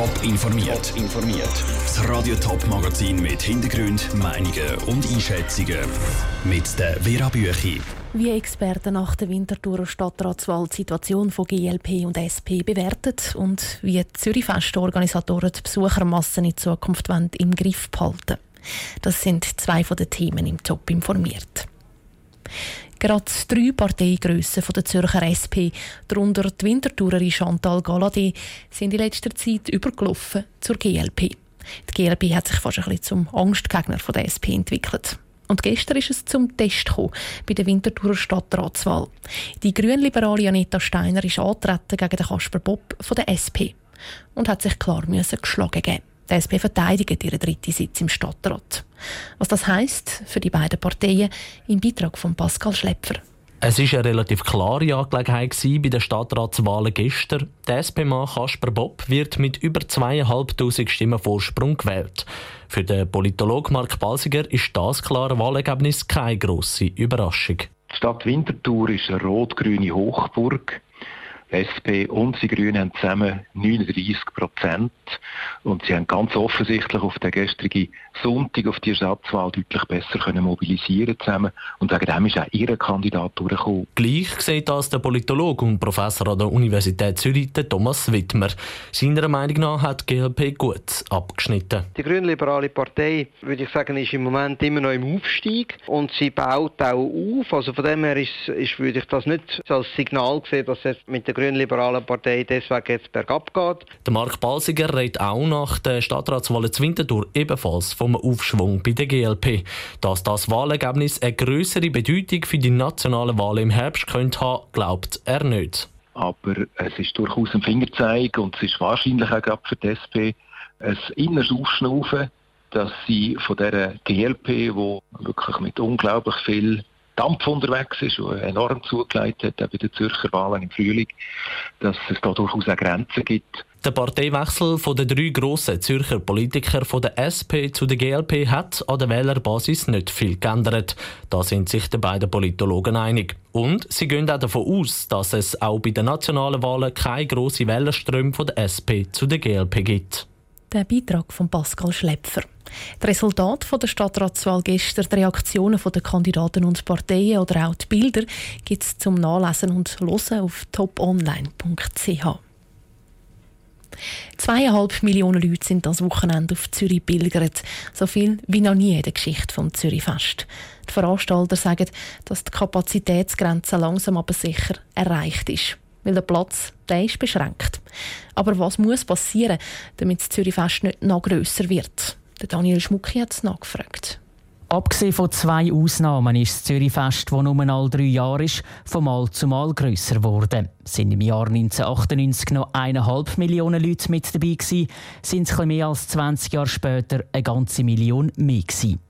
Top informiert. informiert. Das Radio Top Magazin mit Hintergrund, Meinungen und Einschätzungen mit der Vera Büchi. Wie Experten nach der Winterthurer Stadtratswahl die Situation von GLP und SP bewertet und wie die Zürich Festorganisatoren die Besuchermassen in Zukunft im Griff behalten. Das sind zwei von den Themen im Top informiert. Gerade drei Parteigrössen der Zürcher SP, darunter die Winterthurerin Chantal Galadé, sind in letzter Zeit übergelaufen zur GLP. Die GLP hat sich fast ein bisschen zum Angstgegner der SP entwickelt. Und gestern ist es zum Test gekommen, bei der Winterthurer Stadtratswahl. Die grünliberale Anita Steiner ist antreten gegen den Kasper Bob von der SP und hat sich klar müssen geschlagen geben. Die SP verteidigt ihren dritten Sitz im Stadtrat. Was das heisst für die beiden Parteien im Beitrag von Pascal Schlepfer. Es war eine relativ klare Angelegenheit bei den Stadtratswahlen gestern. Der SP-Mann Kasper Bob wird mit über zweieinhalbtausend Stimmen Vorsprung gewählt. Für den Politologen Mark Balsiger ist das klare Wahlergebnis keine grosse Überraschung. Die Stadt Winterthur ist eine rot-grüne Hochburg. SP und die Grünen haben zusammen 39 Prozent. Und sie haben ganz offensichtlich auf den gestrigen Sonntag auf die Stadtwahl deutlich besser können mobilisieren zusammen. Und wegen dem ist auch ihre Kandidat durchgekommen. Gleich sieht das der Politologe und Professor an der Universität Zürich, Thomas Wittmer. Seiner Meinung nach hat die GLP gut abgeschnitten. Die Grünliberale Partei, würde ich sagen, ist im Moment immer noch im Aufstieg und sie baut auch auf. Also von dem her ist, ist würde ich das nicht als Signal sehen, dass es mit der Grünliberalen Partei deswegen jetzt bergab geht. Der Mark Balsiger redet auch nach der Stadtratswahl zu Winterthur ebenfalls vom Aufschwung bei der GLP. Dass das Wahlergebnis eine größere Bedeutung für die nationalen Wahlen im Herbst könnte haben, glaubt er nicht. Aber es ist durchaus ein Fingerzeig und es ist wahrscheinlich auch gerade für die SP ein inneres Aufschnaufen, dass sie von dieser GLP, die wirklich mit unglaublich viel Dampf unterwegs ist, der enorm zugelegt hat, bei den Zürcher Wahlen im Frühling, dass es da durchaus auch Grenzen gibt. Der Parteiwechsel von den drei grossen Zürcher Politikern von der SP zu der GLP hat an der Wählerbasis nicht viel geändert. Da sind sich die beiden Politologen einig. Und sie gehen auch davon aus, dass es auch bei den nationalen Wahlen keine grossen Wählerströme von der SP zu der GLP gibt. Der Beitrag von Pascal Schlepfer. Das Resultat der Stadtratswahl gestern, die Reaktionen der Kandidaten und Parteien oder auch die Bilder gibt es zum Nachlesen und Hören auf toponline.ch. Zweieinhalb Millionen Leute sind das Wochenende auf Zürich pilgert. So viel wie noch nie in der Geschichte vom Zürichfest. Die Veranstalter sagen, dass die Kapazitätsgrenze langsam aber sicher erreicht ist. Weil der Platz der ist beschränkt. Aber was muss passieren, damit das Zürichfest nicht noch grösser wird? Der Daniel Schmucki hat es nachgefragt. Abgesehen von zwei Ausnahmen ist das Zürichfest, das nur alle drei Jahre ist, von Mal zu Mal grösser geworden. Sind im Jahr 1998 noch eineinhalb Millionen Leute mit dabei gewesen, sind es mehr als 20 Jahre später eine ganze Million mehr gewesen.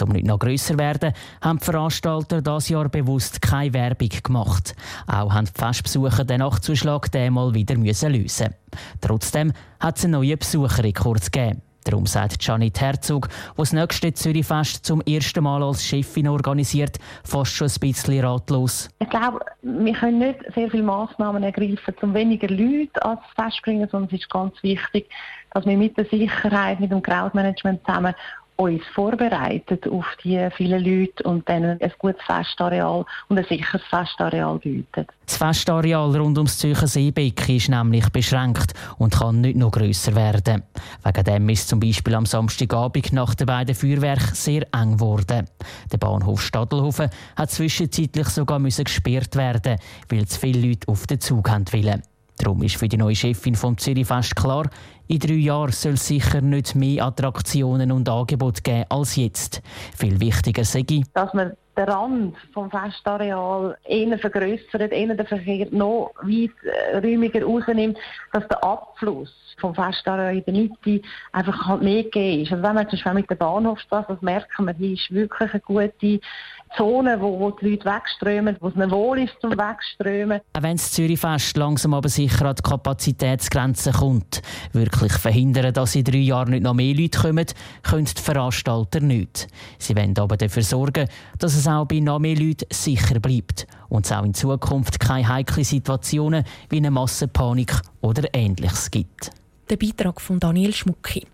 Um nicht noch grösser zu werden, haben die Veranstalter dieses Jahr bewusst keine Werbung gemacht. Auch haben die Festbesucher den Nachtzuschlag einmal wieder lösen müssen. Trotzdem hat es einen neuen Besucherrekord gegeben. Darum sagt Janet Herzog, die das nächste Zürichfest zum ersten Mal als Chefin organisiert, fast schon ein bisschen ratlos. Ich glaube, wir können nicht sehr viele Massnahmen ergreifen, um weniger Leute ans Fest zu bringen, sondern es ist ganz wichtig, dass wir mit der Sicherheit, mit dem Crowdmanagement zusammen uns vorbereitet auf die vielen Leute und dann ein gutes Festareal und ein sicheres Festareal bieten. Das Festareal rund ums Zürcher Seebecken ist nämlich beschränkt und kann nicht noch grösser werden. Wegen dem ist zum Beispiel am Samstagabend nach den beiden Feuerwerken sehr eng geworden. Der Bahnhof Stadelhofen hat zwischenzeitlich sogar gesperrt werden, weil zu viele Leute auf den Zug wollen. Darum ist für die neue Chefin vom Zürichfest klar, in drei Jahren soll es sicher nicht mehr Attraktionen und Angebote geben als jetzt. Viel wichtiger sei, dass man den Rand vom Festareal eher vergrößert, eher den Verkehr noch weit äh, rausnimmt, dass der Abfluss vom Festareal in der Mitte einfach halt mehr gegeben ist. Also wenn man zum Beispiel mit der Bahnhofstraße, das merken wir, die ist wirklich eine gute Zone, wo, wo die Leute wegströmen, wo es ihnen wohl ist zum Wegströmen. Auch wenn das Zürichfest langsam aber sicher an die Kapazitätsgrenze kommt, wirklich verhindern, dass in drei Jahren nicht noch mehr Leute kommen, können die Veranstalter nicht. Sie wollen aber dafür sorgen, dass es auch bei noch mehr Leuten sicher bleibt und es auch in Zukunft keine heiklen Situationen wie eine Massenpanik oder Ähnliches gibt. Der Beitrag von Daniel Schmucki.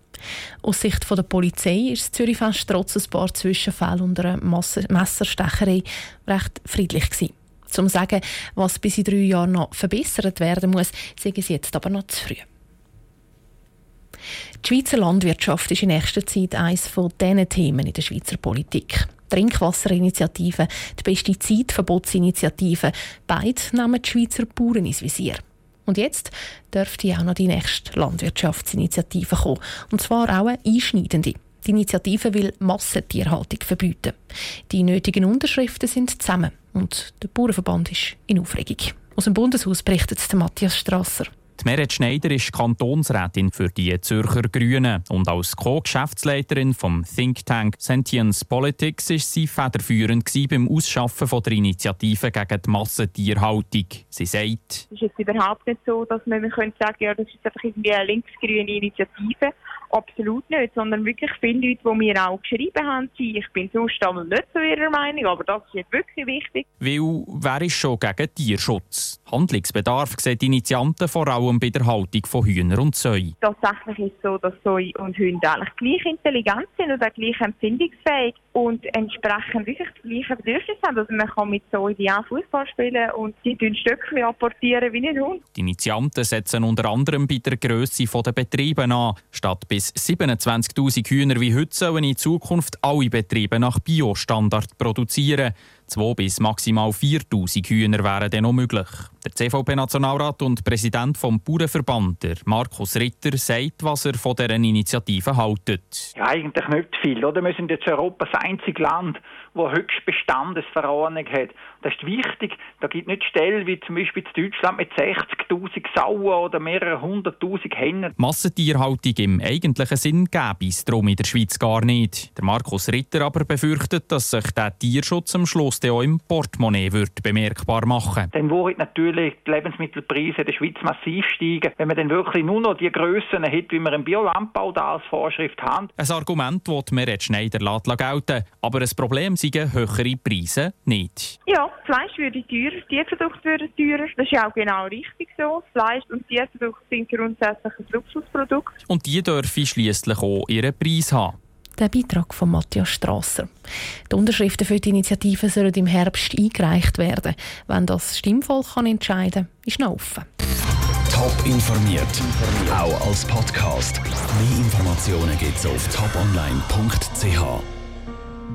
Aus Sicht der Polizei ist das Zürichfest trotz ein paar Zwischenfällen und einer Messerstecherei recht friedlich gewesen. Zum sagen, was bis in drei Jahren noch verbessert werden muss, sagen sie jetzt aber noch zu früh. Die Schweizer Landwirtschaft ist in nächster Zeit eines von diesen Themen in der Schweizer Politik. Trinkwasserinitiative, die Pestizidverbotsinitiative, beide nehmen die Schweizer Bauern ins Visier. Und jetzt dürfte auch noch die nächste Landwirtschaftsinitiative kommen. Und zwar auch eine einschneidende. Die Initiative will Massentierhaltung verbieten. Die nötigen Unterschriften sind zusammen und der Bauernverband ist in Aufregung. Aus dem Bundeshaus berichtet Matthias Strasser. Die Meret Schneider ist Kantonsrätin für die Zürcher Grünen und als Co-Geschäftsleiterin vom Think Tank Sentience Politics ist sie federführend beim Ausschaffen von der Initiative gegen die Massentierhaltung. Sie sagt, es ist überhaupt nicht so, dass man sagen könnte, ja, das ist einfach irgendwie eine linksgrüne Initiative. Absolut nicht, sondern wirklich viele Leute, die mir auch geschrieben haben, ich bin sonst nicht so ihrer Meinung, aber das ist jetzt wirklich wichtig. Weil wer ist schon gegen Tierschutz? Handlungsbedarf sehen die Initianten vor allem bei der Haltung von Hühnern und Säu. Tatsächlich ist es so, dass Säu und Hunde eigentlich gleich intelligent sind und auch gleich empfindungsfähig und entsprechend wirklich das gleiche Bedürfnis haben. Also man kann mit Säu auch Fußball spielen und sie tun Stöckchen apportieren wie ein Hund. Die Initianten setzen unter anderem bei der Grösse der Betriebe an. Statt bis 27'000 Hühner wie heute sollen in Zukunft alle Betriebe nach Biostandard produzieren. Zwei bis maximal 4000 Hühner wären dann noch möglich. Der CVP-Nationalrat und Präsident vom Bauernverband, Markus Ritter, sagt, was er von dieser Initiative haltet. Ja, eigentlich nicht viel. Oder? Wir sind jetzt Europa das einzige Land, das höchste Bestandesverordnung hat. Das ist wichtig. Da gibt es nicht Stellen wie zum Beispiel in Deutschland mit 60'000 Sauen oder mehreren hunderttausend Hennen. Massentierhaltung im eigentlichen Sinn gäbe es darum in der Schweiz gar nicht. Der Markus Ritter aber befürchtet, dass sich der Tierschutz am Schluss auch im Portemonnaie wird bemerkbar machen Dann würden natürlich die Lebensmittelpreise in der Schweiz massiv steigen, wenn man dann wirklich nur noch die Grössen hat, wie wir im Biolandbau da als Vorschrift haben. Ein Argument, das Meret Schneider gelten aber ein Problem sind höhere Preise nicht. Ja, Fleisch würde teurer, Tierprodukte würden teurer. Das ist ja auch genau richtig so. Fleisch und Tierprodukte sind grundsätzlich ein Luxusprodukt. Und die dürfen schliesslich auch ihren Preis haben. Der Beitrag von Matthias Strasser. Die Unterschriften für die Initiative sollen im Herbst eingereicht werden. Wenn das Stimmvolk kann entscheiden kann, ist noch offen. Top informiert, auch als Podcast. Mehr Informationen gibt es auf toponline.ch.